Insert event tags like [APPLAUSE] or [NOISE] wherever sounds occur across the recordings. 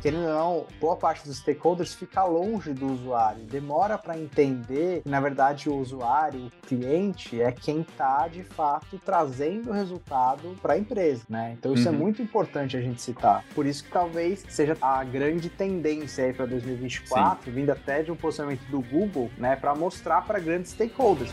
querendo ou não, boa parte dos stakeholders fica longe do usuário, demora para entender que, na verdade, o usuário, o cliente, é quem está de fato trazendo o resultado para a empresa, né? Então isso é uhum. é muito importante a gente citar. Por isso que talvez seja a grande tendência aí para 2024, Sim. vindo até de um posicionamento do Google, né, para mostrar para grandes stakeholders.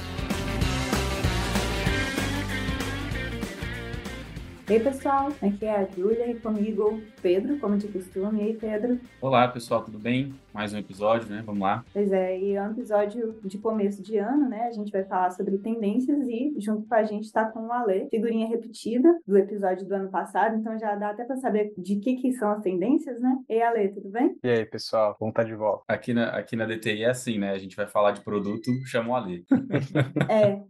Ei, pessoal, aqui é a Júlia e comigo Pedro, como de costume. E aí, Pedro? Olá, pessoal, tudo bem? Mais um episódio, né? Vamos lá. Pois é, e é um episódio de começo de ano, né? A gente vai falar sobre tendências e junto com a gente está com o Ale, figurinha repetida do episódio do ano passado, então já dá até para saber de que que são as tendências, né? E Ale, tudo bem? E aí, pessoal, vamos estar tá de volta. Aqui na, aqui na DTI é assim, né? A gente vai falar de produto, chama o Ale. [LAUGHS] é.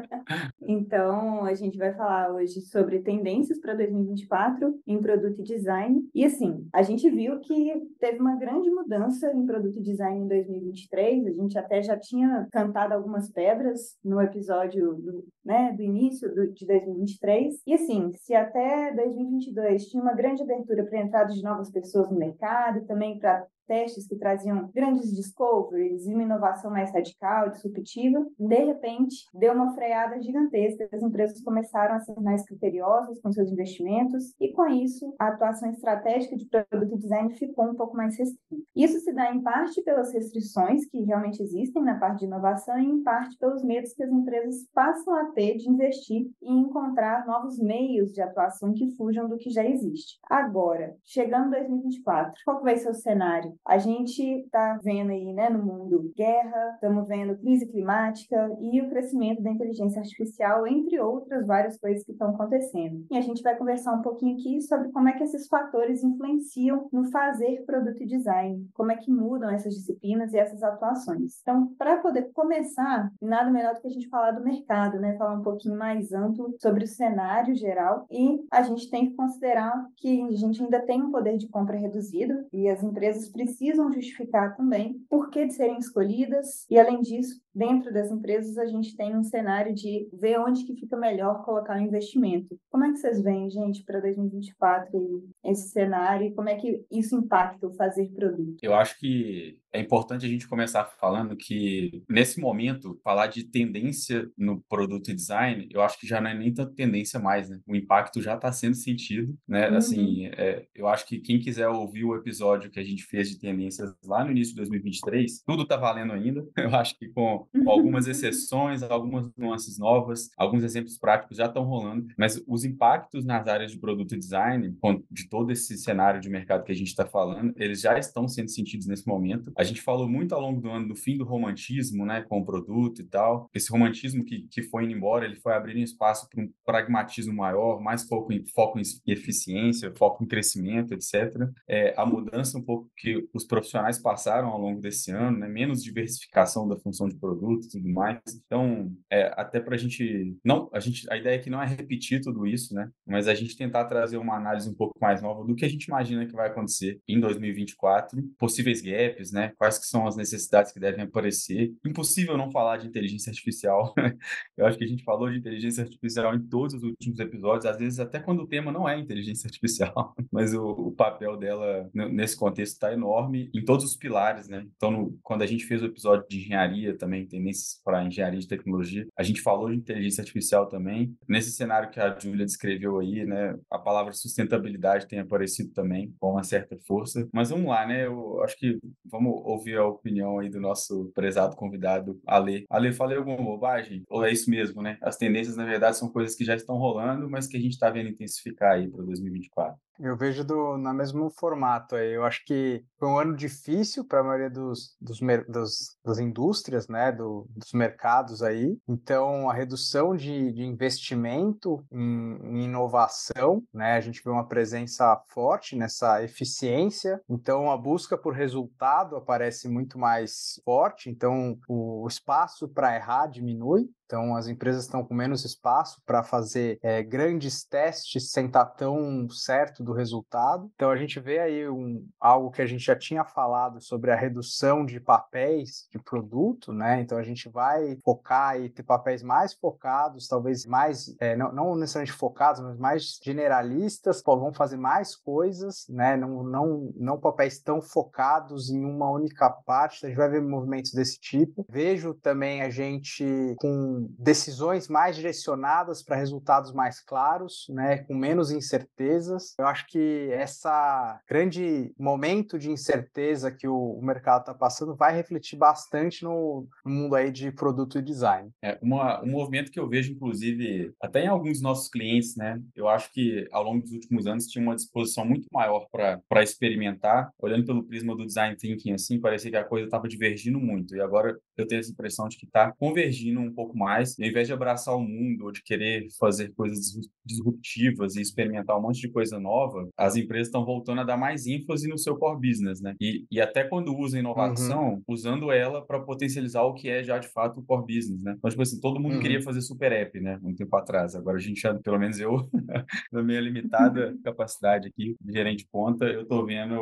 [LAUGHS] então, a gente vai falar hoje sobre tendências tendências para 2024 em produto e design. E assim, a gente viu que teve uma grande mudança em produto e design em 2023. A gente até já tinha cantado algumas pedras no episódio do, né, do início do, de 2023. E assim, se até 2022 tinha uma grande abertura para a entrada de novas pessoas no mercado também para testes que traziam grandes discoveries e uma inovação mais radical, disruptiva, de repente deu uma freada gigantesca. As empresas começaram a ser mais criteriosas com seus investimentos e, com isso, a atuação estratégica de produto design ficou um pouco mais restrita. Isso se dá em parte pelas restrições que realmente existem na parte de inovação e em parte pelos medos que as empresas passam a ter de investir e encontrar novos meios de atuação que fujam do que já existe. Agora, chegando 2024, qual vai ser o cenário? A gente está vendo aí, né, no mundo guerra, estamos vendo crise climática e o crescimento da inteligência artificial, entre outras várias coisas que estão acontecendo. E a gente vai conversar um pouquinho aqui sobre como é que esses fatores influenciam no fazer produto e design, como é que mudam essas disciplinas e essas atuações. Então, para poder começar, nada melhor do que a gente falar do mercado, né, falar um pouquinho mais amplo sobre o cenário geral e a gente tem que considerar que a gente ainda tem um poder de compra reduzido e as empresas precisam precisam justificar também por que de serem escolhidas e, além disso, dentro das empresas a gente tem um cenário de ver onde que fica melhor colocar o investimento. Como é que vocês veem, gente, para 2024 esse cenário e como é que isso impacta o fazer produto? Eu acho que é importante a gente começar falando que nesse momento falar de tendência no produto e design, eu acho que já não é nem tanta tendência mais, né? O impacto já está sendo sentido, né? Uhum. Assim, é, eu acho que quem quiser ouvir o episódio que a gente fez de tendências lá no início de 2023, tudo está valendo ainda. [LAUGHS] Eu acho que com com algumas exceções, algumas nuances novas, alguns exemplos práticos já estão rolando, mas os impactos nas áreas de produto design, de todo esse cenário de mercado que a gente está falando, eles já estão sendo sentidos nesse momento. A gente falou muito ao longo do ano do fim do romantismo, né, com o produto e tal. Esse romantismo que, que foi indo embora, ele foi abrindo espaço para um pragmatismo maior, mais foco em, foco em eficiência, foco em crescimento, etc. É, a mudança um pouco que os profissionais passaram ao longo desse ano, né, menos diversificação da função de produto produto e tudo mais. Então, é, até para a gente não, a gente, a ideia aqui não é repetir tudo isso, né? Mas a gente tentar trazer uma análise um pouco mais nova do que a gente imagina que vai acontecer em 2024, possíveis gaps, né? Quais que são as necessidades que devem aparecer. Impossível não falar de inteligência artificial. [LAUGHS] Eu acho que a gente falou de inteligência artificial em todos os últimos episódios, às vezes até quando o tema não é inteligência artificial, [LAUGHS] mas o, o papel dela nesse contexto está enorme em todos os pilares, né? Então, no, quando a gente fez o episódio de engenharia também tendências para engenharia de tecnologia. A gente falou de inteligência artificial também. Nesse cenário que a Júlia descreveu aí, né, a palavra sustentabilidade tem aparecido também com uma certa força. Mas vamos lá, né? Eu acho que vamos ouvir a opinião aí do nosso prezado convidado, Ale. Ale, falei alguma bobagem? Ou é isso mesmo, né? As tendências, na verdade, são coisas que já estão rolando, mas que a gente está vendo intensificar aí para 2024. Eu vejo do, no mesmo formato aí. Eu acho que foi um ano difícil para a maioria dos, dos, dos, das indústrias, né, do, dos mercados aí. Então, a redução de, de investimento em, em, inovação, né, a gente vê uma presença forte nessa eficiência. Então, a busca por resultado aparece muito mais forte. Então, o, o espaço para errar diminui. Então, as empresas estão com menos espaço para fazer é, grandes testes sem estar tá tão certo do resultado. Então, a gente vê aí um, algo que a gente já tinha falado sobre a redução de papéis de produto, né? Então, a gente vai focar e ter papéis mais focados, talvez mais, é, não, não, necessariamente focados, mas mais generalistas, pô, vão fazer mais coisas, né? Não, não, não papéis tão focados em uma única parte. A gente vai ver movimentos desse tipo. Vejo também a gente com decisões mais direcionadas para resultados mais claros, né, com menos incertezas. Eu acho que essa grande momento de incerteza que o, mercado está passando vai refletir bastante no, mundo aí de produto e design. É uma, um movimento que eu vejo, inclusive, até em alguns nossos clientes, né? Eu acho que ao longo dos últimos anos tinha uma disposição muito maior para experimentar. Olhando pelo prisma do design thinking, assim, parecia que a coisa estava divergindo muito. E agora eu tenho essa impressão de que está convergindo um pouco mais, e ao invés de abraçar o mundo ou de querer fazer coisas disruptivas e experimentar um monte de coisa nova, as empresas estão voltando a dar mais ênfase no seu core business, né? E, e até quando usa inovação, uhum. usando ela para potencializar o que é já de fato o core business, né? Então, tipo assim, todo mundo uhum. queria fazer super app, né? Um tempo atrás. Agora a gente já, pelo menos eu, [LAUGHS] na minha limitada [LAUGHS] capacidade aqui, de gerente ponta, eu tô vendo,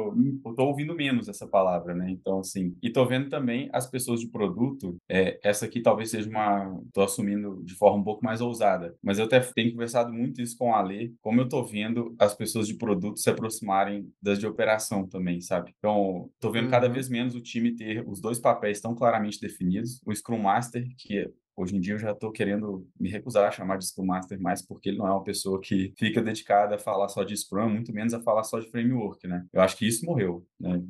eu tô ouvindo menos essa palavra, né? Então, assim, e tô vendo também as pessoas de produto, é, essa aqui talvez seja uma, tô assumindo de forma um pouco mais ousada, mas eu até tenho conversado muito isso com a Ale, como eu tô vendo as pessoas de produto se aproximarem das de operação também, sabe? Então, tô vendo uhum. cada vez menos o time ter os dois papéis tão claramente definidos, o Scrum Master, que Hoje em dia eu já estou querendo me recusar a chamar de Scrum Master mais porque ele não é uma pessoa que fica dedicada a falar só de Scrum, muito menos a falar só de framework, né? Eu acho que isso morreu, né?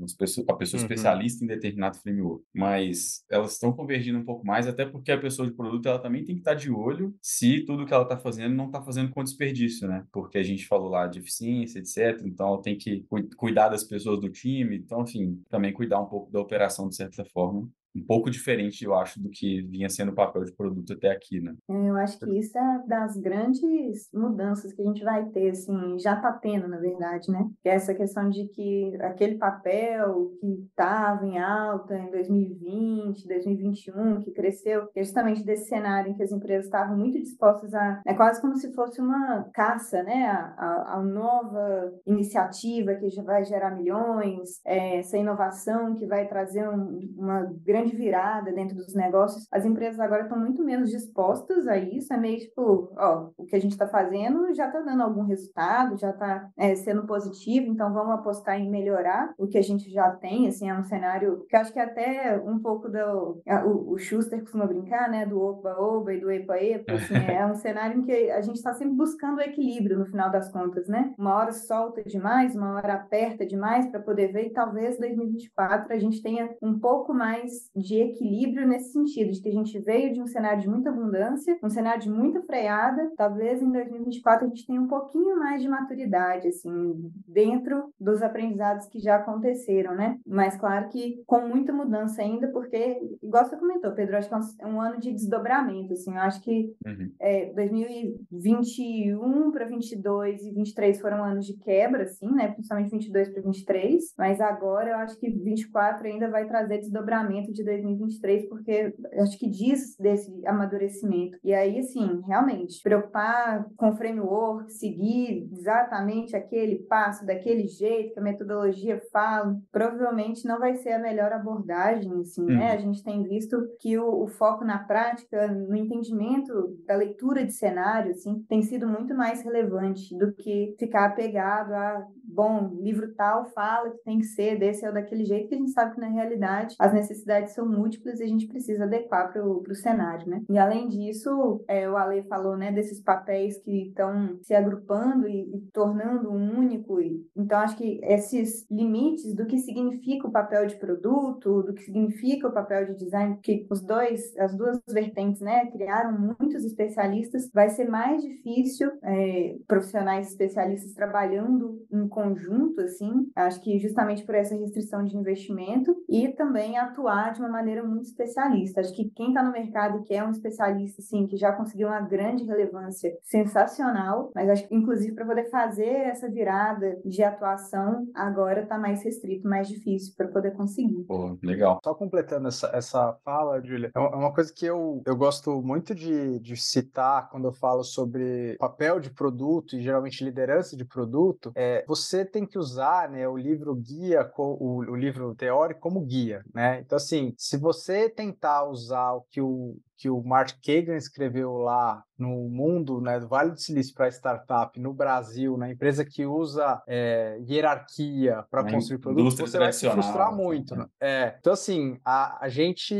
a pessoa uhum. especialista em determinado framework. Mas elas estão convergindo um pouco mais, até porque a pessoa de produto ela também tem que estar tá de olho se tudo que ela está fazendo não está fazendo com desperdício, né? Porque a gente falou lá de eficiência, etc. Então ela tem que cuidar das pessoas do time, então, enfim, também cuidar um pouco da operação de certa forma um pouco diferente, eu acho, do que vinha sendo o papel de produto até aqui, né? É, eu acho que isso é das grandes mudanças que a gente vai ter, assim, já está tendo, na verdade, né? Que é essa questão de que aquele papel que estava em alta em 2020, 2021, que cresceu, justamente desse cenário em que as empresas estavam muito dispostas a... É quase como se fosse uma caça, né? A, a, a nova iniciativa que já vai gerar milhões, é, essa inovação que vai trazer um, uma grande grande virada dentro dos negócios, as empresas agora estão muito menos dispostas a isso. É meio tipo, ó, o que a gente está fazendo já está dando algum resultado, já está é, sendo positivo, então vamos apostar em melhorar o que a gente já tem. Assim, é um cenário que acho que até um pouco do. O, o Schuster costuma brincar, né? Do oba-oba e do epa-epa. Assim, é um cenário em que a gente está sempre buscando o equilíbrio no final das contas, né? Uma hora solta demais, uma hora aperta demais para poder ver, e talvez 2024 a gente tenha um pouco mais de equilíbrio nesse sentido, de que a gente veio de um cenário de muita abundância, um cenário de muita freada, talvez em 2024 a gente tenha um pouquinho mais de maturidade, assim, dentro dos aprendizados que já aconteceram, né? Mas claro que com muita mudança ainda, porque, igual você comentou, Pedro, acho que é um, ano de desdobramento, assim, eu acho que uhum. é, 2021 para 22 e 23 foram anos de quebra, assim, né? Principalmente 22 para 23, mas agora eu acho que 24 ainda vai trazer desdobramento de 2023, porque acho que diz desse amadurecimento. E aí, assim, realmente, preocupar com o framework, seguir exatamente aquele passo, daquele jeito que a metodologia fala, provavelmente não vai ser a melhor abordagem, assim, né? Uhum. A gente tem visto que o, o, foco na prática, no entendimento da leitura de cenário, assim, tem sido muito mais relevante do que ficar apegado a, bom, livro tal fala que tem que ser desse ou daquele jeito, que a gente sabe que na realidade as necessidades são múltiplas e a gente precisa adequar para o cenário, né? E além disso, é, o Ale falou, né, desses papéis que estão se agrupando e, e, tornando um único. E, então, acho que esses limites do que significa o papel de produto, do que significa o papel de design, que os dois, as duas vertentes, né, criaram muitos especialistas, vai ser mais difícil é, profissionais especialistas trabalhando em conjunto, assim, acho que justamente por essa restrição de investimento e também atuar de uma maneira muito especialista. Acho que quem está no mercado que é um especialista, assim, que já conseguiu uma grande relevância sensacional, mas acho que, inclusive, para poder fazer essa virada de atuação, agora está mais restrito, mais difícil para poder conseguir. Pô, legal. Só completando essa, essa fala, Julia, é, é uma coisa que eu, eu gosto muito de, de citar quando eu falo sobre papel de produto e geralmente liderança de produto, é você tem que usar né, o livro guia, o, o livro teórico como guia, né? Então, assim, se você tentar usar o que o que o Mark Kagan escreveu lá no mundo, né, do Vale do Silício para startup no Brasil, na empresa que usa é, hierarquia para construir produtos, você vai se frustrar assim, muito. Né? É. Então, assim, a, a gente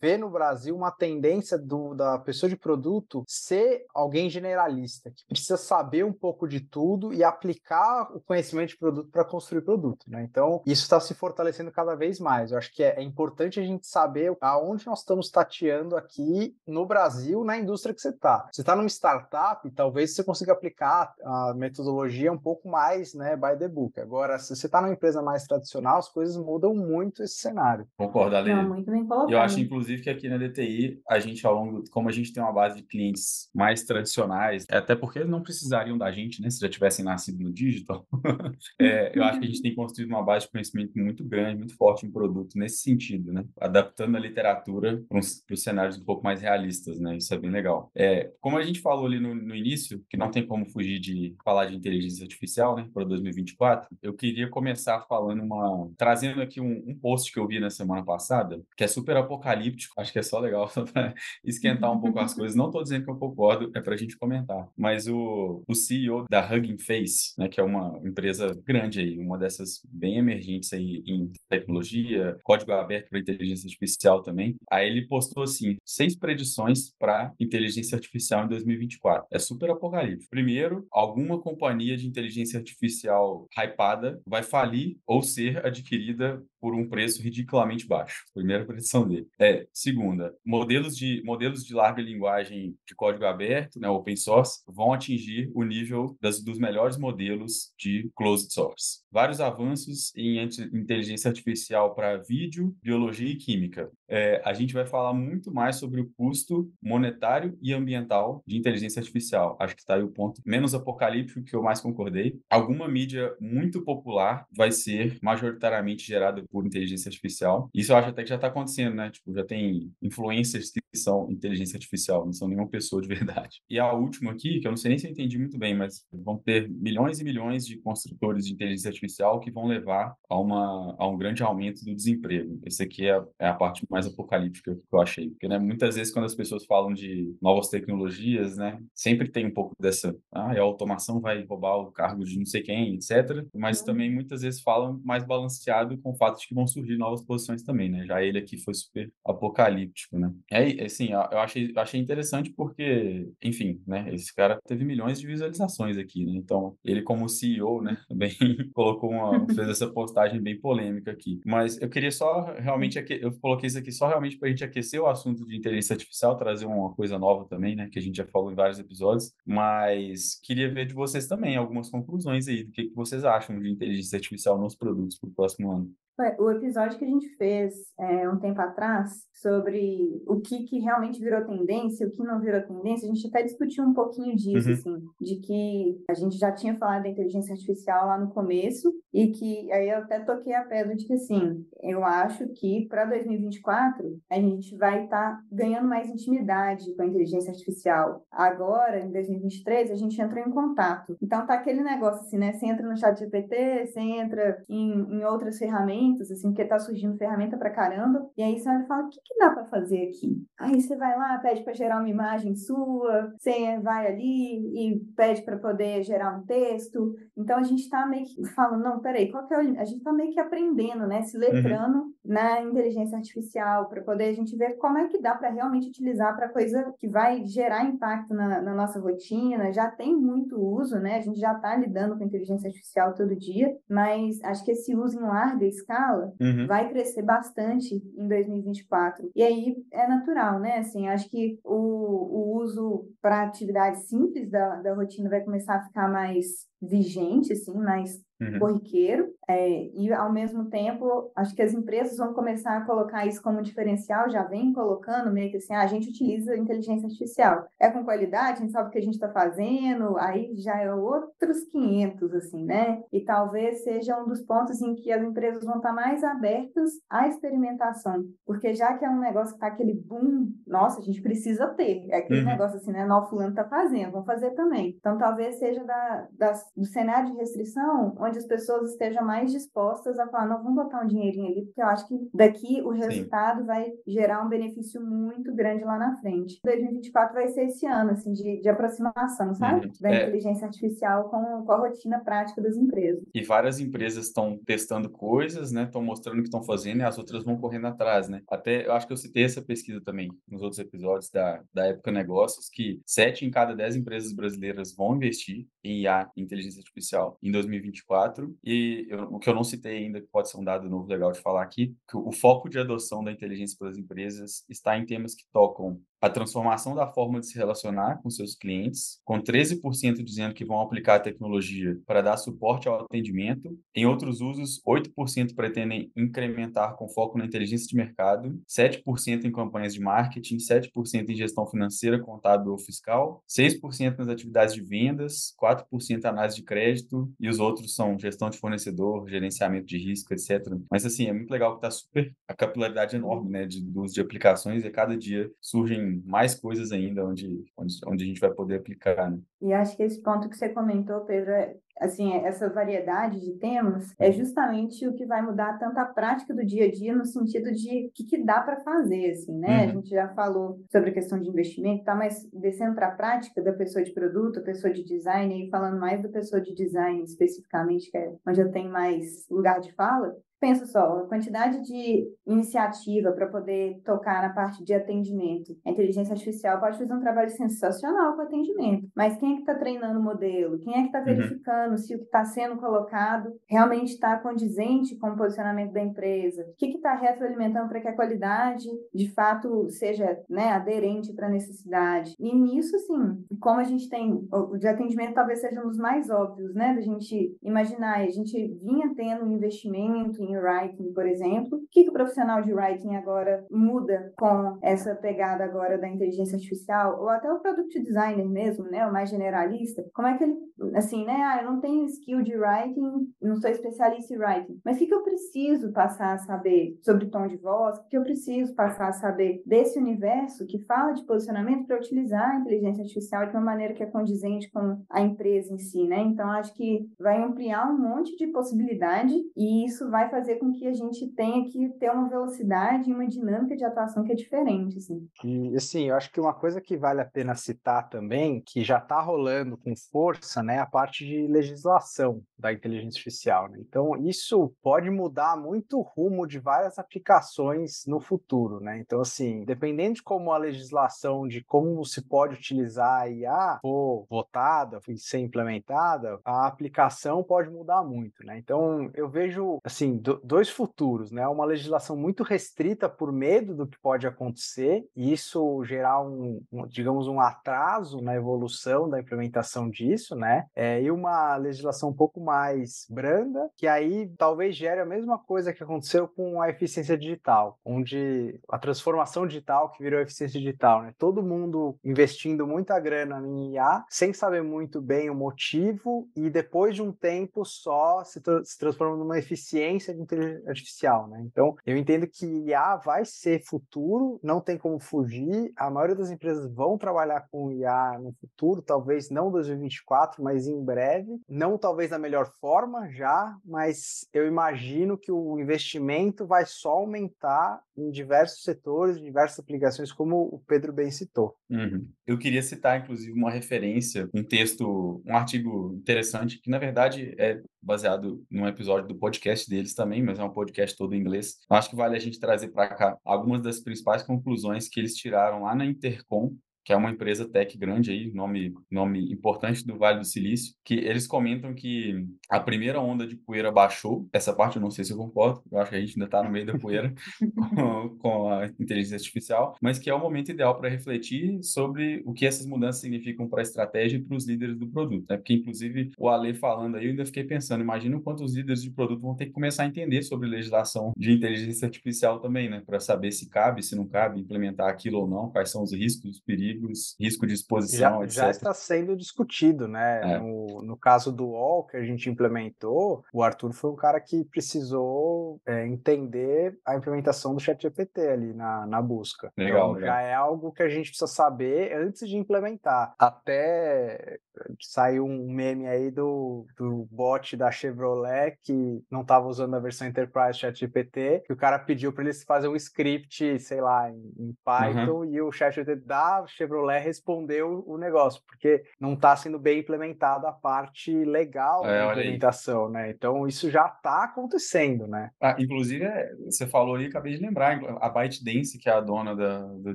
vê no Brasil uma tendência do, da pessoa de produto ser alguém generalista, que precisa saber um pouco de tudo e aplicar o conhecimento de produto para construir produto. Né? Então, isso está se fortalecendo cada vez mais. Eu acho que é, é importante a gente saber aonde nós estamos tateando aqui no Brasil na indústria que você está. Você está numa startup, talvez você consiga aplicar a metodologia um pouco mais né, by the book. Agora, se você está numa empresa mais tradicional, as coisas mudam muito esse cenário. Concordo, Ale. Não, muito bem colocado. Eu acho, inclusive, que aqui na DTI, a gente, ao longo, como a gente tem uma base de clientes mais tradicionais, até porque eles não precisariam da gente, né, se já tivessem nascido no digital, [LAUGHS] é, eu acho que a gente tem construído uma base de conhecimento muito grande, muito forte em produto nesse sentido, né, adaptando a literatura para os cenários um pouco mais mais realistas, né? Isso é bem legal. É, como a gente falou ali no, no início, que não tem como fugir de falar de inteligência artificial, né, para 2024, eu queria começar falando uma. trazendo aqui um, um, post que eu vi na semana passada, que é super apocalíptico, acho que é só legal [LAUGHS] para esquentar um pouco as coisas. Não estou dizendo que eu concordo, é para a gente comentar. Mas o, o CEO da Hugging Face, né, que é uma empresa grande aí, uma dessas bem emergentes aí em tecnologia, código aberto para inteligência artificial também, aí ele postou assim, seis predições para inteligência artificial em 2024. É super apocalíptico. Primeiro, alguma companhia de inteligência artificial hypada vai falir ou ser adquirida por um preço ridiculamente baixo. Primeira predição dele. É, segunda, modelos de modelos de larga linguagem de código aberto, né, open source, vão atingir o nível das, dos melhores modelos de closed source. Vários avanços em inteligência artificial para vídeo, biologia e química. É, a gente vai falar muito mais sobre o custo monetário e ambiental de inteligência artificial. Acho que está aí o ponto menos apocalíptico que eu mais concordei. Alguma mídia muito popular vai ser majoritariamente gerada por inteligência artificial. Isso eu acho até que já está acontecendo, né? Tipo, já tem influencers que são inteligência artificial, não são nenhuma pessoa de [LAUGHS] verdade. E a última aqui, que eu não sei nem se eu entendi muito bem, mas vão ter milhões e milhões de construtores de inteligência artificial que vão levar a, uma, a um grande aumento do desemprego. Esse aqui é, é a parte mais apocalíptica que eu achei. Porque, né, muitas vezes quando as pessoas falam de novas tecnologias, né, sempre tem um pouco dessa, ah, a automação vai roubar o cargo de não sei quem, etc. Mas uhum. também muitas vezes falam mais balanceado com o fato de que vão surgir novas posições também, né? Já ele aqui foi super apocalíptico, né? É, assim, eu achei, eu achei interessante porque, enfim, né? Esse cara teve milhões de visualizações aqui, né? Então, ele como CEO, né? [LAUGHS] Também colocou uma, fez essa postagem bem polêmica aqui. Mas eu queria só realmente, eu coloquei isso aqui só realmente para a gente aquecer o assunto de inteligência artificial, trazer uma coisa nova também, né? Que a gente já falou em vários episódios. Mas queria ver de vocês também algumas conclusões aí do que, que vocês acham de inteligência artificial nos produtos para o próximo ano. O episódio que a gente fez é, um tempo atrás sobre o que, que realmente virou tendência, o que não virou tendência, a gente até discutiu um pouquinho disso, uhum. assim, de que a gente já tinha falado da inteligência artificial lá no começo e que aí eu até toquei a pedra de que, assim, eu acho que para 2024 a gente vai estar tá ganhando mais intimidade com a inteligência artificial. Agora, em 2023, a gente entrou em contato. Então tá aquele negócio assim, né? Você entra no chat GPT, você entra em, em outras ferramentas ferramentas, assim, porque tá surgindo ferramenta pra caramba. E aí você vai falar, o que, que dá para fazer aqui? Aí você vai lá, pede para gerar uma imagem sua, você vai ali e pede para poder gerar um texto. Então a gente tá meio que falando, não, peraí, qual que é o... A gente tá meio que aprendendo, né? Se letrando uhum. na inteligência artificial para poder a gente ver como é que dá para realmente utilizar para coisa que vai gerar impacto na, na nossa rotina. Já tem muito uso, né? A gente já está lidando com inteligência artificial todo dia, mas acho que esse uso em larga escala escala, uhum. vai crescer bastante em 2024. E aí é natural, né? Assim, acho que o, o uso para atividades simples da, da rotina vai começar a ficar mais vigente, assim, mais uhum. corriqueiro. É, e, ao mesmo tempo, acho que as empresas vão começar a colocar isso como diferencial, já vem colocando meio que assim, ah, a gente utiliza inteligência artificial. É com qualidade, a gente sabe o que a gente está fazendo, aí já é outros 500, assim, né? E talvez seja um dos pontos em que as empresas vão estar tá mais abertas à experimentação, porque já que é um negócio que tá aquele boom, nossa, a gente precisa ter. É aquele uhum. negócio assim, né? Nó fulano tá fazendo, vamos fazer também. Então, talvez seja da, do cenário de restrição onde as pessoas estejam mais mais dispostas a falar, não, vamos botar um dinheirinho ali, porque eu acho que daqui o resultado Sim. vai gerar um benefício muito grande lá na frente. 2024 vai ser esse ano, assim, de, de aproximação, sabe? Uhum. Da é. inteligência artificial com, com a rotina prática das empresas. E várias empresas estão testando coisas, né? Estão mostrando o que estão fazendo e as outras vão correndo atrás, né? Até, eu acho que eu citei essa pesquisa também nos outros episódios da, da Época Negócios, que sete em cada dez empresas brasileiras vão investir em IA, inteligência artificial, em 2024. E eu, o que eu não citei ainda, que pode ser um dado novo legal de falar aqui, que o foco de adoção da inteligência pelas empresas está em temas que tocam a transformação da forma de se relacionar com seus clientes, com 13% dizendo que vão aplicar a tecnologia para dar suporte ao atendimento. Em outros usos, 8% pretendem incrementar com foco na inteligência de mercado, 7% em campanhas de marketing, 7% em gestão financeira, contábil ou fiscal, 6% nas atividades de vendas, 4% análise de crédito e os outros são gestão de fornecedor, gerenciamento de risco, etc. Mas assim, é muito legal que está super a capilaridade enorme, né, de, do uso de aplicações e a cada dia surgem mais coisas ainda onde, onde, onde a gente vai poder aplicar. Né? E acho que esse ponto que você comentou, Pedro, é, assim, essa variedade de temas é justamente o que vai mudar tanto a prática do dia a dia no sentido de o que, que dá para fazer, assim, né? Uhum. A gente já falou sobre a questão de investimento, tá? Mas descendo para a prática da pessoa de produto, pessoa de design, e falando mais da pessoa de design especificamente, que é onde eu tenho mais lugar de fala, Pensa só, a quantidade de iniciativa para poder tocar na parte de atendimento. A inteligência artificial pode fazer um trabalho sensacional com atendimento, mas quem é que está treinando o modelo? Quem é que está uhum. verificando uhum. se o que está sendo colocado realmente está condizente com o posicionamento da empresa? O que está retroalimentando para que a qualidade, de fato, seja né, aderente para a necessidade? E nisso, sim, como a gente tem, o de atendimento talvez seja um dos mais óbvios, né, da gente imaginar, a gente vinha tendo um investimento em writing, por exemplo. O que, que o profissional de writing agora muda com essa pegada agora da inteligência artificial? Ou até o product designer mesmo, né? O mais generalista. Como é que ele, assim, né? Ah, eu não tenho skill de writing, não sou especialista em writing. Mas o que, que eu preciso passar a saber sobre tom de voz? O que eu preciso passar a saber desse universo que fala de posicionamento para utilizar a inteligência artificial de uma maneira que é condizente com a empresa em si, né? Então, acho que vai ampliar um monte de possibilidade e isso vai fazer com que a gente tenha que ter uma velocidade e uma dinâmica de atuação que é diferente, assim. E, assim, eu acho que uma coisa que vale a pena citar também, que já está rolando com força, né, a parte de legislação da inteligência artificial, né? Então, isso pode mudar muito o rumo de várias aplicações no futuro, né? Então, assim, dependendo de como a legislação, de como se pode utilizar a IA for votada e ser implementada, a aplicação pode mudar muito, né? Então, eu vejo, assim, dois futuros, né? Uma legislação muito restrita por medo do que pode acontecer, e isso gerar um, um digamos, um atraso na evolução da implementação disso, né? É, e uma legislação um pouco mais branda, que aí talvez gere a mesma coisa que aconteceu com a eficiência digital, onde a transformação digital que virou eficiência digital, né? Todo mundo investindo muita grana em IA, sem saber muito bem o motivo, e depois de um tempo só se, tra se transforma numa eficiência de inteligência artificial, né? Então, eu entendo que IA vai ser futuro, não tem como fugir. A maioria das empresas vão trabalhar com IA no futuro, talvez não 2024, mas em breve. Não talvez da melhor forma já, mas eu imagino que o investimento vai só aumentar em diversos setores, diversas aplicações, como o Pedro bem citou. Uhum. Eu queria citar, inclusive, uma referência, um texto, um artigo interessante, que na verdade é baseado num episódio do podcast deles também, mas é um podcast todo em inglês. Acho que vale a gente trazer para cá algumas das principais conclusões que eles tiraram lá na Intercom que é uma empresa tech grande aí, nome, nome importante do Vale do Silício, que eles comentam que a primeira onda de poeira baixou. Essa parte eu não sei se eu concordo, eu acho que a gente ainda está no meio da poeira [LAUGHS] com, com, a inteligência artificial, mas que é o momento ideal para refletir sobre o que essas mudanças significam para a estratégia e para os líderes do produto. Né? Porque, inclusive, o Ale falando aí, eu ainda fiquei pensando, imagina quantos líderes de produto vão ter que começar a entender sobre legislação de inteligência artificial também, né? Para saber se cabe, se não cabe, implementar aquilo ou não, quais são os riscos, os perigos, risco de exposição, já, etc. Já está sendo discutido, né? É. No, no caso do UOL que a gente implementou, o Arthur foi um cara que precisou é, entender a implementação do ChatGPT ali na, na busca. Legal, então, legal. já é algo que a gente precisa saber antes de implementar. Até saiu um meme aí do, do bot da Chevrolet que não estava usando a versão Enterprise ChatGPT, que o cara pediu para eles fazer um script, sei lá, em, em Python, uhum. e o ChatGPT da Chevrolet respondeu o negócio, porque não está sendo bem implementado a parte legal é, da implementação, né? Então isso já está acontecendo, né? Ah, inclusive, é, você falou aí, acabei de lembrar, a ByteDance, que é a dona da, do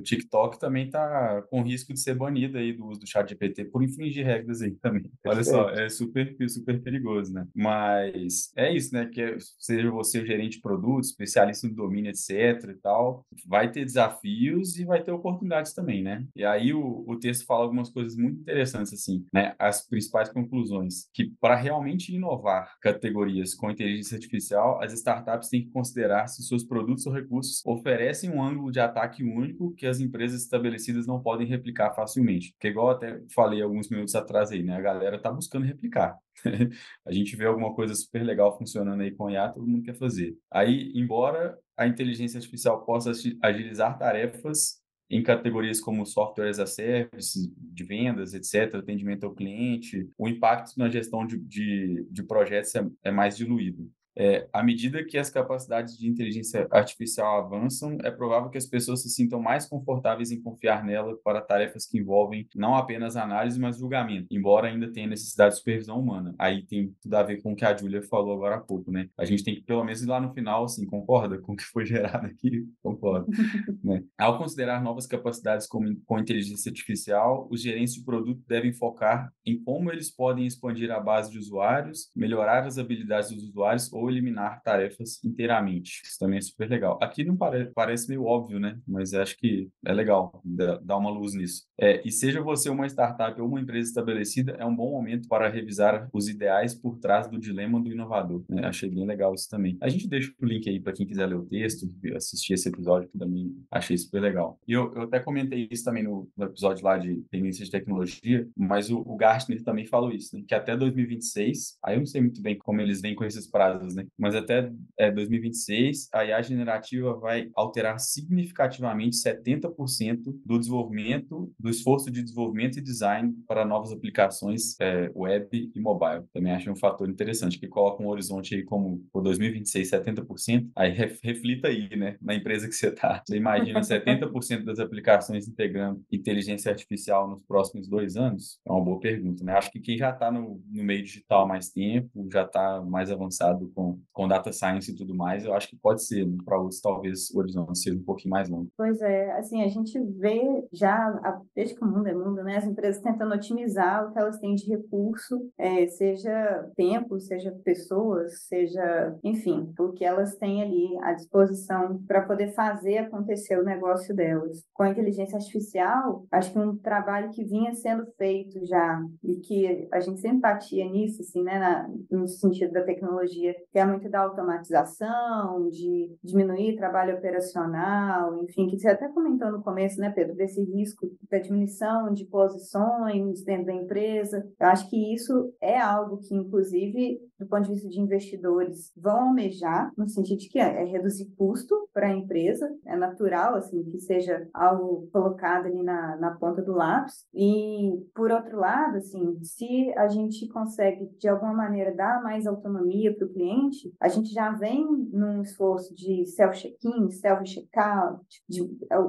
TikTok, também está com risco de ser banida aí do uso do ChatGPT por infringir regras aí também. Olha só, é super, super perigoso, né? Mas é isso, né? Que é, seja você o gerente de produto, especialista no domínio, etc e tal, vai ter desafios e vai ter oportunidades também, né? E aí o, o texto fala algumas coisas muito interessantes, assim, né? As principais conclusões, que para realmente inovar categorias com inteligência artificial, as startups têm que considerar se seus produtos ou recursos oferecem um ângulo de ataque único que as empresas estabelecidas não podem replicar facilmente. Porque igual até falei alguns minutos atrás aí, né? A galera tá buscando replicar. [LAUGHS] a gente vê alguma coisa super legal funcionando aí com IA, todo mundo quer fazer. Aí, embora a inteligência artificial possa agilizar tarefas em categorias como software as a service, de vendas, etc., atendimento ao cliente, o impacto na gestão de, de, de projetos é, é mais diluído. É, à medida que as capacidades de inteligência artificial avançam, é provável que as pessoas se sintam mais confortáveis em confiar nela para tarefas que envolvem não apenas análise, mas julgamento, embora ainda tenha necessidade de supervisão humana. Aí tem tudo a ver com o que a Julia falou agora há pouco, né? A gente tem que, pelo menos, ir lá no final, assim, concorda com o que foi [LAUGHS] gerado aqui? Concordo. [LAUGHS] né? Ao considerar novas capacidades com, com inteligência artificial, os gerentes de produto devem focar em como eles podem expandir a base de usuários, melhorar as habilidades dos usuários ou ou eliminar tarefas inteiramente. Isso também é super legal. Aqui não pare, parece meio óbvio, né? Mas acho que é legal dar uma luz nisso. É, e seja você uma startup ou uma empresa estabelecida, é um bom momento para revisar os ideais por trás do dilema do inovador. Né? Achei bem legal isso também. A gente deixa o link aí para quem quiser ler o texto, assistir esse episódio, que também achei super legal. E eu, eu até comentei isso também no, no, episódio lá de tendências de tecnologia, mas o, o Gartner também falou isso, né? que até 2026, aí eu não sei muito bem como eles vêm com esses prazos né? Mas até é, 2026, a IA generativa vai alterar significativamente 70% do desenvolvimento, do esforço de desenvolvimento e design para novas aplicações é, web e mobile. Também acho um fator interessante, que coloca um horizonte aí como por 2026, 70%. Aí reflita aí, né, na empresa que você está. Você imagina 70% das aplicações integrando inteligência artificial nos próximos dois anos? É uma boa pergunta, né? Acho que quem já está no, no meio digital há mais tempo, já está mais avançado com com, com data science e tudo mais, eu acho que pode ser. Né? Para outros, talvez o horizonte seja um pouquinho mais longo. Pois é, assim, a gente vê já, desde que o mundo é mundo, né, as empresas tentando otimizar o que elas têm de recurso, é, seja tempo, seja pessoas, seja, enfim, o que elas têm ali à disposição para poder fazer acontecer o negócio delas. Com a inteligência artificial, acho que um trabalho que vinha sendo feito já e que a gente sempre batia nisso, assim, né, na, no sentido da tecnologia, que é muito da automatização, de diminuir trabalho operacional, enfim, que você até comentou no começo, né, Pedro, desse risco da diminuição de posições dentro da empresa. Eu acho que isso é algo que, inclusive, do ponto de vista de investidores, vão almejar, no sentido de que é, é reduzir custo para a empresa, é natural, assim, que seja algo colocado ali na, na ponta do lápis. E, por outro lado, assim, se a gente consegue, de alguma maneira, dar mais autonomia para o cliente, a gente já vem num esforço de self-check-in, self-checkout,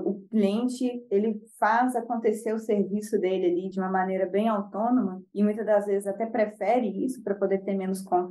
o cliente ele faz acontecer o serviço dele ali de uma maneira bem autônoma e muitas das vezes até prefere isso para poder ter menos contato.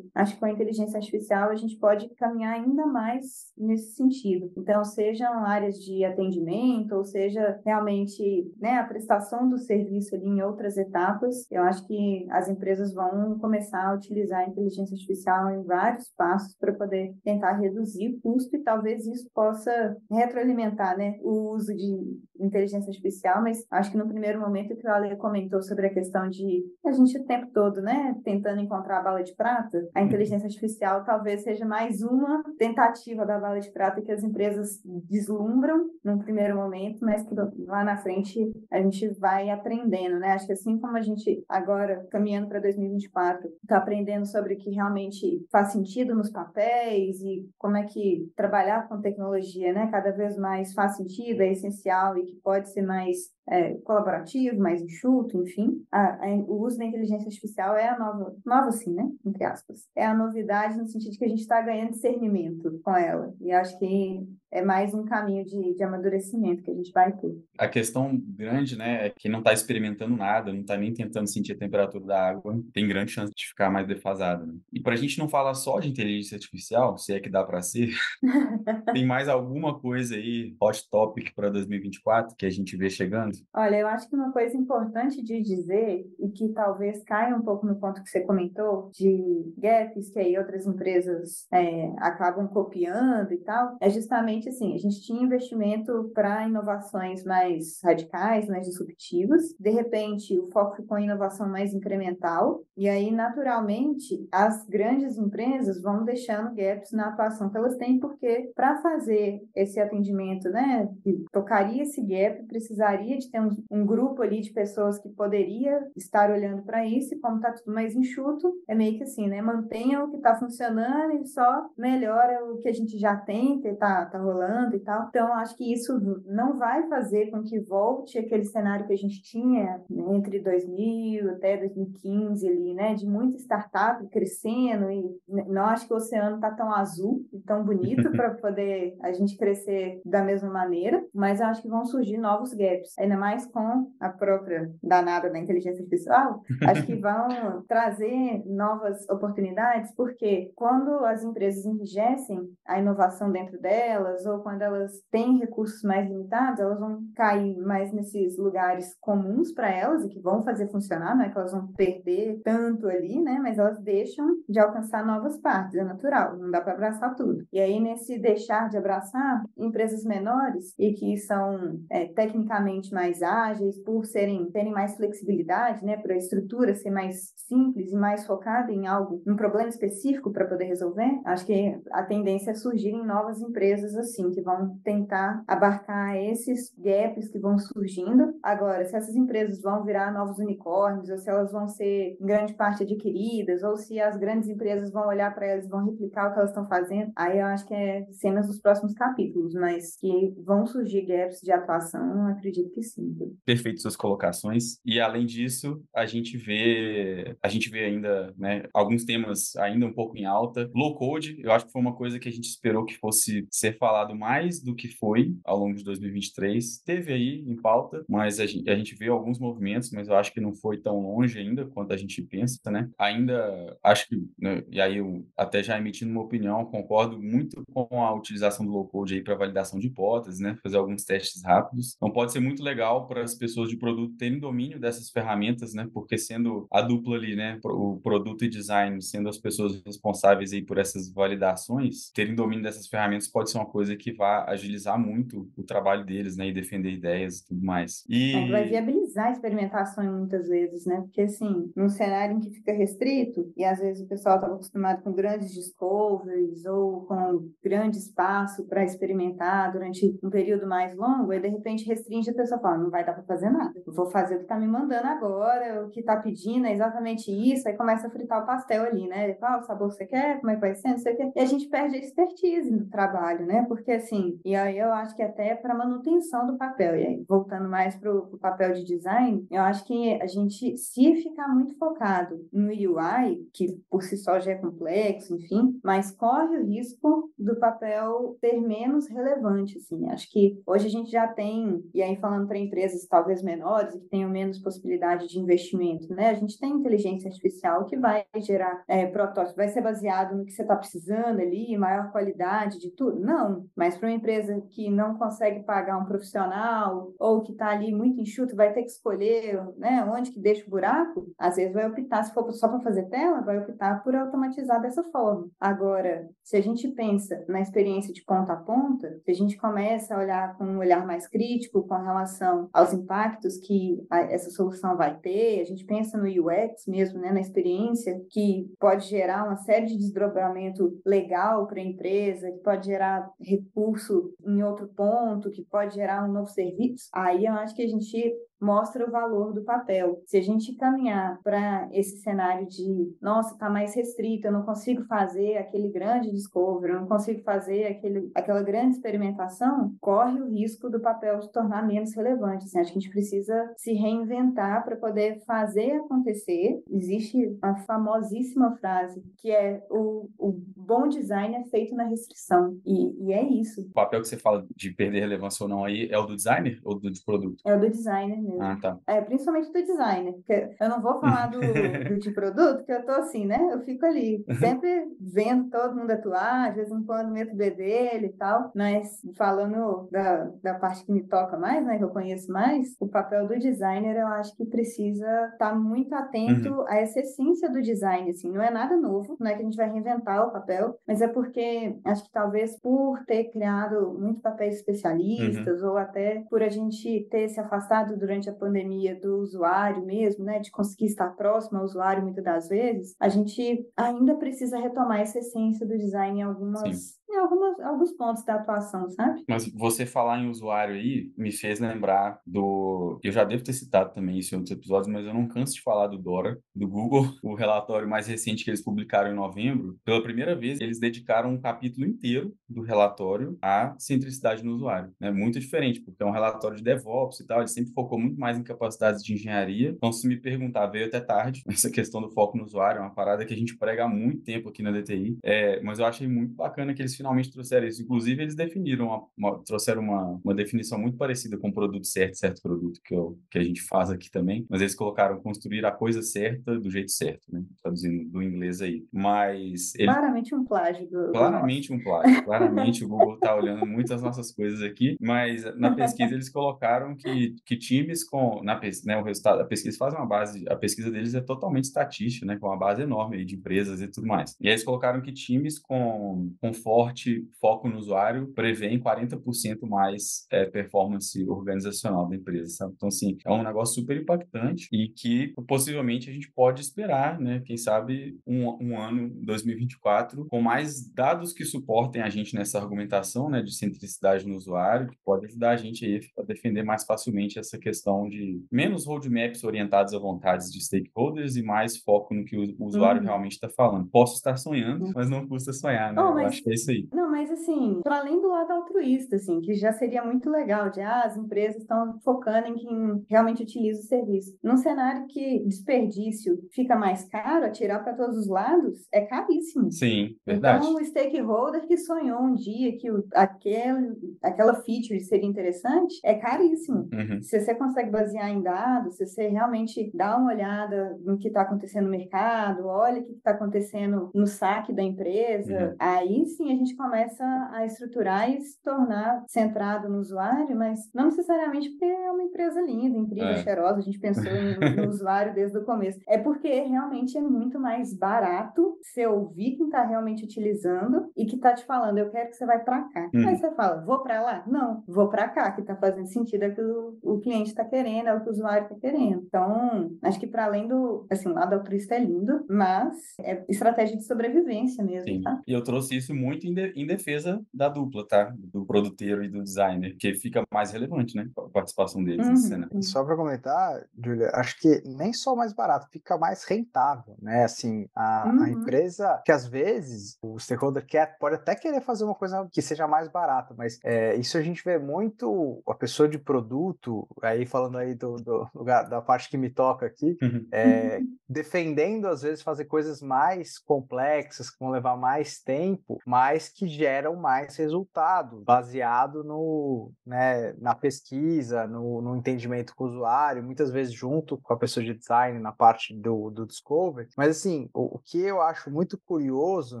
Acho que com a inteligência artificial a gente pode caminhar ainda mais nesse sentido. Então, sejam áreas de atendimento, ou seja, realmente né, a prestação do serviço ali em outras etapas, eu acho que as empresas vão começar a utilizar a inteligência artificial em vários passos para poder tentar reduzir o custo e talvez isso possa retroalimentar né, o uso de inteligência artificial, mas acho que no primeiro momento que o Ale comentou sobre a questão de a gente o tempo todo, né, tentando encontrar a bala de prata, a inteligência artificial talvez seja mais uma tentativa da bala de prata que as empresas deslumbram no primeiro momento, mas que lá na frente a gente vai aprendendo, né? Acho que assim como a gente agora caminhando para 2024 está aprendendo sobre o que realmente faz sentido nos papéis e como é que trabalhar com tecnologia, né, cada vez mais faz sentido, é essencial e que pode ser mais é, colaborativo, mais enxuto, enfim. A, a, o uso da inteligência artificial é a nova, nova sim, né? Entre aspas. É a novidade no sentido de que a gente está ganhando discernimento com ela. E acho que é mais um caminho de, de amadurecimento que a gente vai ter. A questão grande, né, é que não está experimentando nada, não está nem tentando sentir a temperatura da água, tem grande chance de ficar mais defasada. Né? E para a gente não falar só de inteligência artificial, se é que dá para ser, [LAUGHS] tem mais alguma coisa aí, hot topic para 2024 que a gente vê chegando? Olha, eu acho que uma coisa importante de dizer, e que talvez caia um pouco no ponto que você comentou, de gaps que aí outras empresas é, acabam copiando e tal, é justamente assim, a gente tinha investimento para inovações mais radicais, mais disruptivas, de repente o foco ficou em inovação mais incremental, e aí naturalmente as grandes empresas vão deixando gaps na atuação que elas têm, porque para fazer esse atendimento, né, que tocaria esse gap, precisaria de tem um, um grupo ali de pessoas que poderia estar olhando para isso, e como está tudo mais enxuto, é meio que assim, né? Mantenha o que está funcionando e só melhora o que a gente já tem, que está tá rolando e tal. Então, acho que isso não vai fazer com que volte aquele cenário que a gente tinha né, entre 2000 até 2015 ali, né? De muita startup crescendo e não acho que o oceano está tão azul e tão bonito [LAUGHS] para poder a gente crescer da mesma maneira, mas acho que vão surgir novos gaps. Ainda mais com a própria danada da inteligência artificial, acho que [LAUGHS] vão trazer novas oportunidades, porque quando as empresas enrijecem a inovação dentro delas, ou quando elas têm recursos mais limitados, elas vão cair mais nesses lugares comuns para elas e que vão fazer funcionar, não é que elas vão perder tanto ali, né? Mas elas deixam de alcançar novas partes, é natural, não dá para abraçar tudo. E aí, nesse deixar de abraçar, empresas menores e que são é, tecnicamente mais ágeis, por serem terem mais flexibilidade, né, para a estrutura ser mais simples e mais focada em algo, um problema específico para poder resolver. Acho que a tendência é surgirem novas empresas assim que vão tentar abarcar esses gaps que vão surgindo. Agora, se essas empresas vão virar novos unicórnios ou se elas vão ser em grande parte adquiridas ou se as grandes empresas vão olhar para elas e vão replicar o que elas estão fazendo, aí eu acho que é cenas dos próximos capítulos, mas que vão surgir gaps de atuação, acredito que sim. Perfeito suas colocações. E além disso, a gente vê, a gente vê ainda, né, alguns temas ainda um pouco em alta. Low code, eu acho que foi uma coisa que a gente esperou que fosse ser falado mais do que foi ao longo de 2023. Teve aí em pauta, mas a gente, a gente vê alguns movimentos, mas eu acho que não foi tão longe ainda quanto a gente pensa, né? Ainda acho que, né, e aí eu até já emitindo uma opinião, concordo muito com a utilização do low code aí para validação de hipóteses, né? Fazer alguns testes rápidos. Então pode ser muito legal para as pessoas de produto terem domínio dessas ferramentas, né? Porque sendo a dupla ali, né? O produto e design sendo as pessoas responsáveis aí por essas validações, terem domínio dessas ferramentas pode ser uma coisa que vai agilizar muito o trabalho deles, né? E defender ideias e tudo mais. E é, vai viabilizar a experimentação muitas vezes, né? Porque assim, num cenário em que fica restrito e às vezes o pessoal estava acostumado com grandes discoveries ou com grande espaço para experimentar durante um período mais longo, e de repente restringe a pessoa fala, não vai dar para fazer nada. Vou fazer o que tá me mandando agora, o que tá pedindo é exatamente isso, aí começa a fritar o pastel ali, né? Qual sabor você quer, como é que vai ser, não sei o quê. E a gente perde a expertise do trabalho, né? Assim, e aí eu acho que até para manutenção do papel, e aí voltando mais pro, pro papel de design, eu acho que a gente, se ficar muito focado no UI, que por si só já é complexo, enfim, mas corre o risco do papel ter menos relevante, assim. Acho que hoje a gente já tem, e aí falando para empresas talvez menores, que tenham menos possibilidade de investimento, né? A gente tem inteligência artificial que vai gerar é, protótipo, vai ser baseado no que você está precisando ali, maior qualidade de tudo? Não, mas para uma empresa que não consegue pagar um profissional ou que está ali muito enxuto, vai ter que escolher né, onde que deixa o buraco, às vezes vai optar, se for só para fazer tela, vai optar por automatizar dessa forma. Agora, se a gente pensa na experiência de ponta a ponta, se a gente começa a olhar com um olhar mais crítico com relação aos impactos que essa solução vai ter, a gente pensa no UX mesmo, né, na experiência, que pode gerar uma série de desdobramento legal para a empresa, que pode gerar recurso em outro ponto, que pode gerar um novo serviço, aí eu acho que a gente mostra o valor do papel. Se a gente caminhar para esse cenário de, nossa, está mais restrito, eu não consigo fazer aquele grande discovery, eu não consigo fazer aquele, aquela grande experimentação, corre o risco do papel se tornar menos relevante. Assim, acho que a gente precisa se reinventar para poder fazer acontecer. Existe a famosíssima frase que é o, o bom design é feito na restrição. E, e é isso. O papel que você fala de perder relevância ou não aí é o do designer ou do de produto? É o do designer mesmo. Ah, tá. É, principalmente do designer. Porque eu não vou falar do, [LAUGHS] do de produto, porque eu tô assim, né? Eu fico ali, sempre vendo todo mundo atuar, de vez em quando meto o dele e tal, mas falando da, da parte que me toca mais, né? Que eu conheço mais, o papel do designer eu acho que precisa estar tá muito atento uhum. a essa essência do design, assim. Não é nada novo, não é que a gente vai reinventar o papel, mas é porque acho que talvez por ter criado muitos papéis especialistas uhum. ou até por a gente ter se afastado durante durante a pandemia do usuário mesmo, né, de conseguir estar próximo ao usuário muitas das vezes, a gente ainda precisa retomar essa essência do design em algumas em algumas, alguns pontos da atuação, sabe? Mas você falar em usuário aí me fez lembrar do. Eu já devo ter citado também isso em outros episódios, mas eu não canso de falar do Dora, do Google, [LAUGHS] o relatório mais recente que eles publicaram em novembro. Pela primeira vez, eles dedicaram um capítulo inteiro do relatório à centricidade no usuário. É muito diferente, porque é um relatório de DevOps e tal, ele sempre focou muito mais em capacidades de engenharia. Então, se me perguntar, veio até tarde, [LAUGHS] essa questão do foco no usuário, é uma parada que a gente prega há muito tempo aqui na DTI. É, mas eu achei muito bacana que eles finalmente trouxeram isso. Inclusive, eles definiram, uma, uma, trouxeram uma, uma definição muito parecida com o produto certo, certo produto, que, eu, que a gente faz aqui também, mas eles colocaram construir a coisa certa do jeito certo, né? Traduzindo do inglês aí. Mas. Ele... Claramente um plágio. Do, claramente um plágio. [LAUGHS] Claramente o Google está olhando muitas nossas coisas aqui, mas na pesquisa eles colocaram que, que times com. Na, né, o resultado, a pesquisa faz uma base, a pesquisa deles é totalmente estatística, né? Com uma base enorme de empresas e tudo mais. E aí eles colocaram que times com, com forte foco no usuário prevê 40% mais é, performance organizacional da empresa, sabe? Então, assim, é um negócio super impactante e que possivelmente a gente pode esperar, né? Quem sabe um, um ano, 2024, com mais dados que suportem a gente nessa argumentação, né? De centricidade no usuário, que pode ajudar a gente aí a defender mais facilmente essa questão de menos roadmaps orientados a vontades de stakeholders e mais foco no que o usuário uhum. realmente está falando. Posso estar sonhando, uhum. mas não custa sonhar, né? Oh, mas... Eu acho que é isso aí. Não, mas assim, para além do lado altruísta, assim, que já seria muito legal, de ah, as empresas estão focando em quem realmente utiliza o serviço. Num cenário que desperdício fica mais caro, atirar para todos os lados, é caríssimo. Sim, verdade. Então, o stakeholder que sonhou um dia que o, aquele, aquela feature seria interessante, é caríssimo. Uhum. Se você consegue basear em dados, se você realmente dá uma olhada no que está acontecendo no mercado, olha o que está acontecendo no saque da empresa, uhum. aí sim a gente começa a estruturar e se tornar centrado no usuário, mas não necessariamente porque é uma empresa linda, incrível, é. cheirosa, a gente pensou no, [LAUGHS] no usuário desde o começo. É porque realmente é muito mais barato você ouvir quem está realmente utilizando e que está te falando, eu quero que você vai para cá. Hum. Aí você fala, vou para lá? Não, vou para cá, que está fazendo sentido, é o que o, o cliente está querendo, é o que o usuário está querendo. Então, acho que para além do, assim, lado altruísta é lindo, mas é estratégia de sobrevivência mesmo, Sim. tá? E eu trouxe isso muito em de, em defesa da dupla, tá? Do produteiro e do designer, que fica mais relevante, né? A participação deles uhum. na cena. Só para comentar, Julia, acho que nem só mais barato, fica mais rentável, né? Assim, a, uhum. a empresa, que às vezes o stakeholder quer, pode até querer fazer uma coisa que seja mais barata, mas é, isso a gente vê muito a pessoa de produto, aí falando aí do, do, do da parte que me toca aqui, uhum. é, defendendo às vezes fazer coisas mais complexas, que vão levar mais tempo, mas que geram mais resultado, baseado no, né, na pesquisa, no, no entendimento com o usuário, muitas vezes junto com a pessoa de design na parte do, do discovery. Mas assim, o, o que eu acho muito curioso,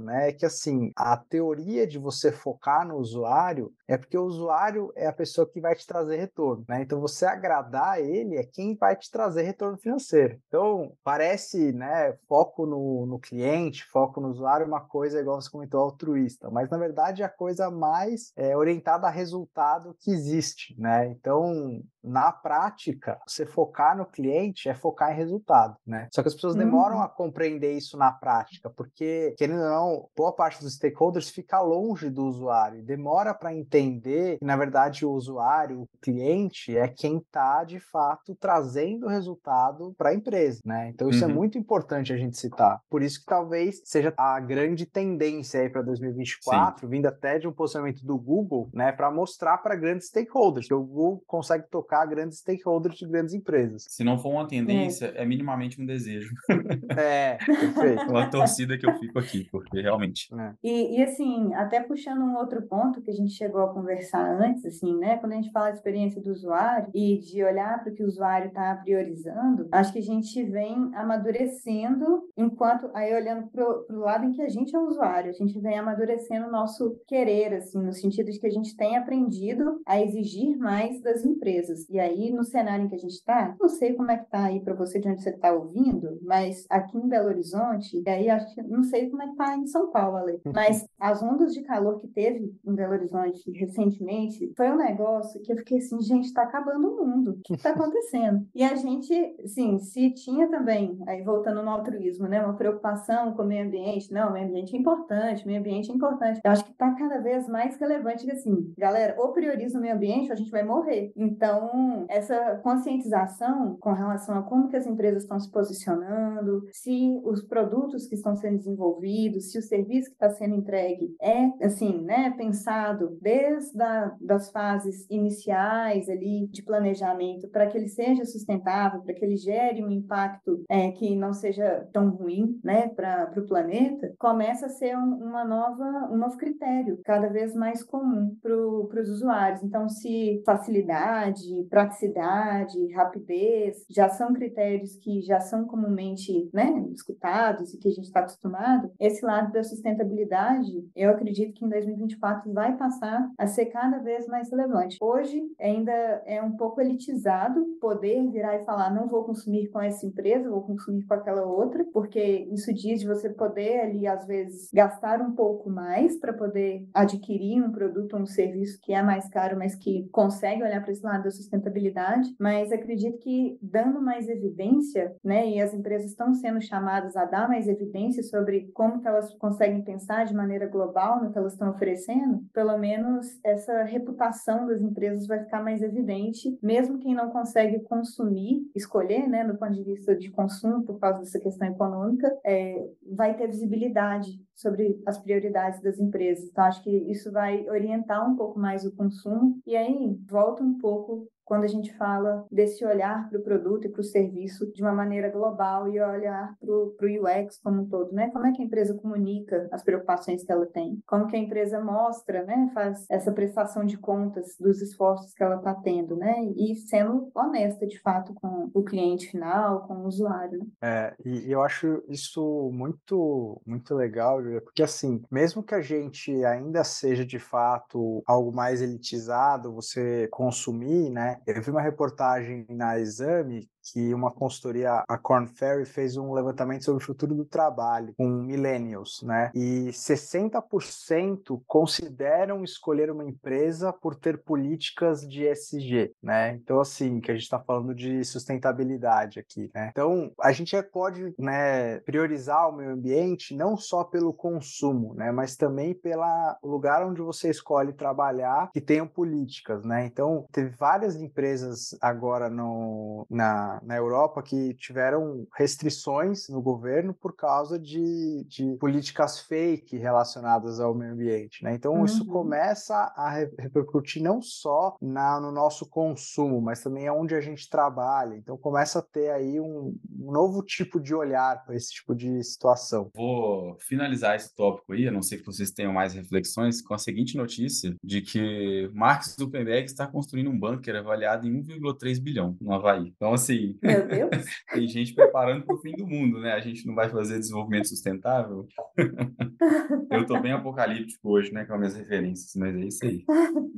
né, é que assim, a teoria de você focar no usuário é porque o usuário é a pessoa que vai te trazer retorno, né? Então você agradar ele é quem vai te trazer retorno financeiro. Então, parece, né, foco no, no cliente, foco no usuário, uma coisa igual você comentou altruísta, mas na verdade é a coisa mais é, orientada a resultado que existe, né? Então, na prática, você focar no cliente é focar em resultado, né? Só que as pessoas uhum. demoram a compreender isso na prática, porque, querendo ou não, boa parte dos stakeholders fica longe do usuário, demora para entender que, na verdade, o usuário, o cliente, é quem está, de fato, trazendo o resultado para a empresa, né? Então, isso é uhum. é muito importante a gente citar. Por isso que talvez seja a grande tendência aí para 2024, Sim. vindo até de um posicionamento do Google, né, para mostrar para grandes stakeholders, que o Google consegue tocar grandes stakeholders de grandes empresas. Se não for uma tendência, é, é minimamente um desejo. [LAUGHS] É, perfeito. uma torcida que eu fico aqui, porque realmente. É. E, e, assim, até puxando um outro ponto que a gente chegou a conversar antes, assim, né? Quando a gente fala de experiência do usuário e de olhar para o que o usuário está priorizando, acho que a gente vem amadurecendo enquanto, aí olhando para o lado em que a gente é usuário, a gente vem amadurecendo o nosso querer, assim, no sentido de que a gente tem aprendido a exigir mais das empresas. E aí, no cenário em que a gente está, não sei como é que está aí para você de onde você está ouvindo, mas aqui em Belo Horizonte, e aí acho que não sei como é que está em São Paulo, Ale, [LAUGHS] mas as ondas de calor que teve em Belo Horizonte recentemente foi um negócio que eu fiquei assim, gente, está acabando o mundo. O que está [LAUGHS] acontecendo? E a gente, sim, se tinha também, aí voltando no altruísmo, né, uma preocupação com o meio ambiente, não, o meio ambiente é importante, o meio ambiente é importante. Eu acho que está cada vez mais relevante que assim, galera, ou prioriza o meio ambiente ou a gente vai morrer. Então, então, essa conscientização com relação a como que as empresas estão se posicionando, se os produtos que estão sendo desenvolvidos, se o serviço que está sendo entregue é, assim, né, pensado desde a, das fases iniciais ali de planejamento para que ele seja sustentável, para que ele gere um impacto é, que não seja tão ruim, né, para o planeta, começa a ser um, uma nova, um novo critério, cada vez mais comum para os usuários. Então, se facilidade, praticidade, rapidez, já são critérios que já são comumente né, escutados e que a gente está acostumado, esse lado da sustentabilidade, eu acredito que em 2024 vai passar a ser cada vez mais relevante. Hoje ainda é um pouco elitizado poder virar e falar não vou consumir com essa empresa, vou consumir com aquela outra, porque isso diz de você poder ali às vezes gastar um pouco mais para poder adquirir um produto ou um serviço que é mais caro, mas que consegue olhar para esse lado da sustentabilidade sustentabilidade, mas acredito que dando mais evidência, né, e as empresas estão sendo chamadas a dar mais evidência sobre como que elas conseguem pensar de maneira global no que elas estão oferecendo, pelo menos essa reputação das empresas vai ficar mais evidente, mesmo quem não consegue consumir, escolher, né, do ponto de vista de consumo, por causa dessa questão econômica, é, vai ter visibilidade sobre as prioridades das empresas. Então, acho que isso vai orientar um pouco mais o consumo. E aí, volta um pouco quando a gente fala desse olhar para o produto e para o serviço de uma maneira global e olhar para o UX como um todo, né? Como é que a empresa comunica as preocupações que ela tem? Como que a empresa mostra, né? Faz essa prestação de contas dos esforços que ela está tendo, né? E sendo honesta, de fato, com o cliente final, com o usuário. Né? É, e eu acho isso muito, muito legal, porque assim, mesmo que a gente ainda seja de fato algo mais elitizado, você consumir, né? Eu vi uma reportagem na Exame que uma consultoria, a Corn Ferry, fez um levantamento sobre o futuro do trabalho com millennials, né? E 60% consideram escolher uma empresa por ter políticas de ESG, né? Então, assim, que a gente está falando de sustentabilidade aqui, né? Então, a gente pode, né, priorizar o meio ambiente não só pelo consumo, né, mas também pelo lugar onde você escolhe trabalhar que tenham políticas, né? Então, teve várias empresas agora no, na, na Europa que tiveram restrições no governo por causa de, de políticas fake relacionadas ao meio ambiente, né? Então, uhum. isso começa a repercutir não só na, no nosso consumo, mas também aonde a gente trabalha. Então, começa a ter aí um, um novo tipo de olhar para esse tipo de situação. Vou finalizar esse tópico aí, a não ser que vocês tenham mais reflexões, com a seguinte notícia de que Mark Zuckerberg está construindo um bunker avaliado em 1,3 bilhão no Havaí. Então, assim, [LAUGHS] tem gente preparando para o fim do mundo, né? A gente não vai fazer desenvolvimento sustentável. [LAUGHS] eu estou bem apocalíptico hoje, né, com as minhas referências, mas é isso aí.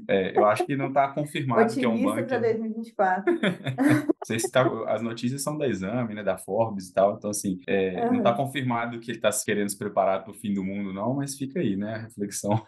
É, eu acho que não está confirmado Otimista que é um bunker. para [LAUGHS] 2024. sei se tá, as notícias são da Exame, né, da Forbes e tal, então assim, é, uhum. não está confirmado que ele está querendo se preparar para o fim do mundo, não, mas fica aí, né, a reflexão.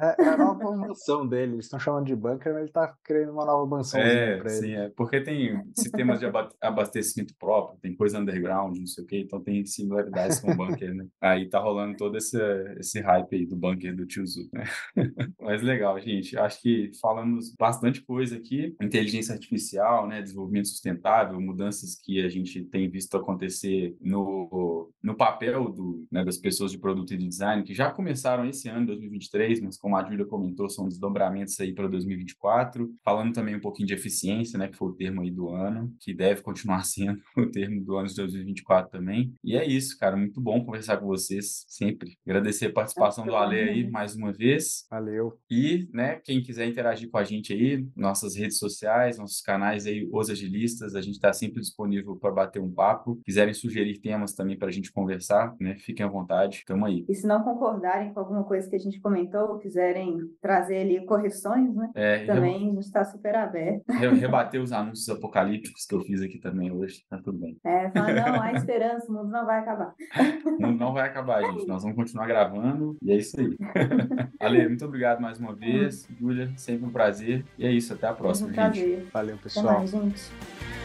É, é a nova mansão dele, eles estão chamando de bunker, mas ele está querendo uma nova mansão. É, sim, é, porque tem sistemas de abastecimento próprio, tem coisa underground, não sei o quê, então tem similaridades com o bunker, né? [LAUGHS] Aí tá rolando todo esse, esse hype aí do bunker do Tio Zu, né? [LAUGHS] mas legal, gente, acho que falamos bastante coisa aqui, inteligência artificial, né, desenvolvimento sustentável, mudanças que a gente tem visto acontecer no, no papel do, né, das pessoas de produto e de design, que já começaram esse ano, 2023, mas como a Júlia comentou, são desdobramentos aí para 2024. Falando também um pouquinho de eficiência, né, que foi o termo aí do ano, que deve continuar [LAUGHS] sendo o termo do ano de 2024 também. E é isso, cara, muito bom conversar com vocês sempre. Agradecer a participação do Ale aí mais uma vez. Valeu. E, né, quem quiser interagir com a gente aí, nossas redes sociais, nossos canais aí, Os Agilistas, a gente está sempre disponível para bater um papo. Quiserem sugerir temas também para a gente conversar, né? Fiquem à vontade, tamo aí. E se não concordarem com alguma coisa que a gente comentou, quiserem trazer ali correções, né? É, também a gente está super aberto. Rebater os anúncios apocalípticos que eu fiz aqui também hoje, tá tudo bem. É, fala, não, há [LAUGHS] esperança, o mundo não vai acabar. O mundo não vai acabar, gente. Nós vamos continuar gravando e é isso aí. [LAUGHS] Ale, muito obrigado mais uma vez. Júlia, sempre um prazer. E é isso, até a próxima, um gente. Prazer. Valeu, pessoal. Até mais, gente.